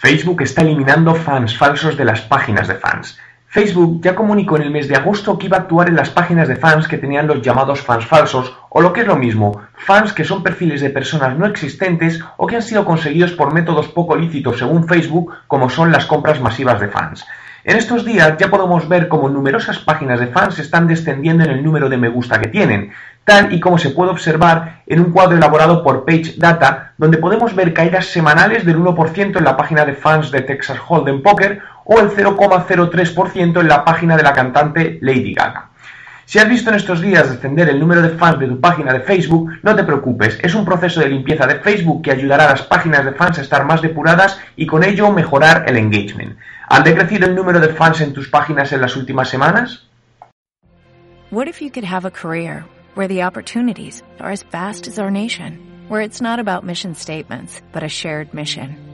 Facebook está eliminando fans falsos de las páginas de fans. Facebook ya comunicó en el mes de agosto que iba a actuar en las páginas de fans que tenían los llamados fans falsos, o lo que es lo mismo, fans que son perfiles de personas no existentes o que han sido conseguidos por métodos poco lícitos según Facebook, como son las compras masivas de fans. En estos días ya podemos ver cómo numerosas páginas de fans están descendiendo en el número de me gusta que tienen, tal y como se puede observar en un cuadro elaborado por Page Data, donde podemos ver caídas semanales del 1% en la página de fans de Texas Hold'em Poker o el 0,03% en la página de la cantante Lady Gaga. Si has visto en estos días descender el número de fans de tu página de Facebook, no te preocupes, es un proceso de limpieza de Facebook que ayudará a las páginas de fans a estar más depuradas y con ello mejorar el engagement. ¿Han decrecido el número de fans en tus páginas en las últimas semanas? What if you could have a career where the opportunities are as vast as our nation, where it's not about mission statements, but a shared mission?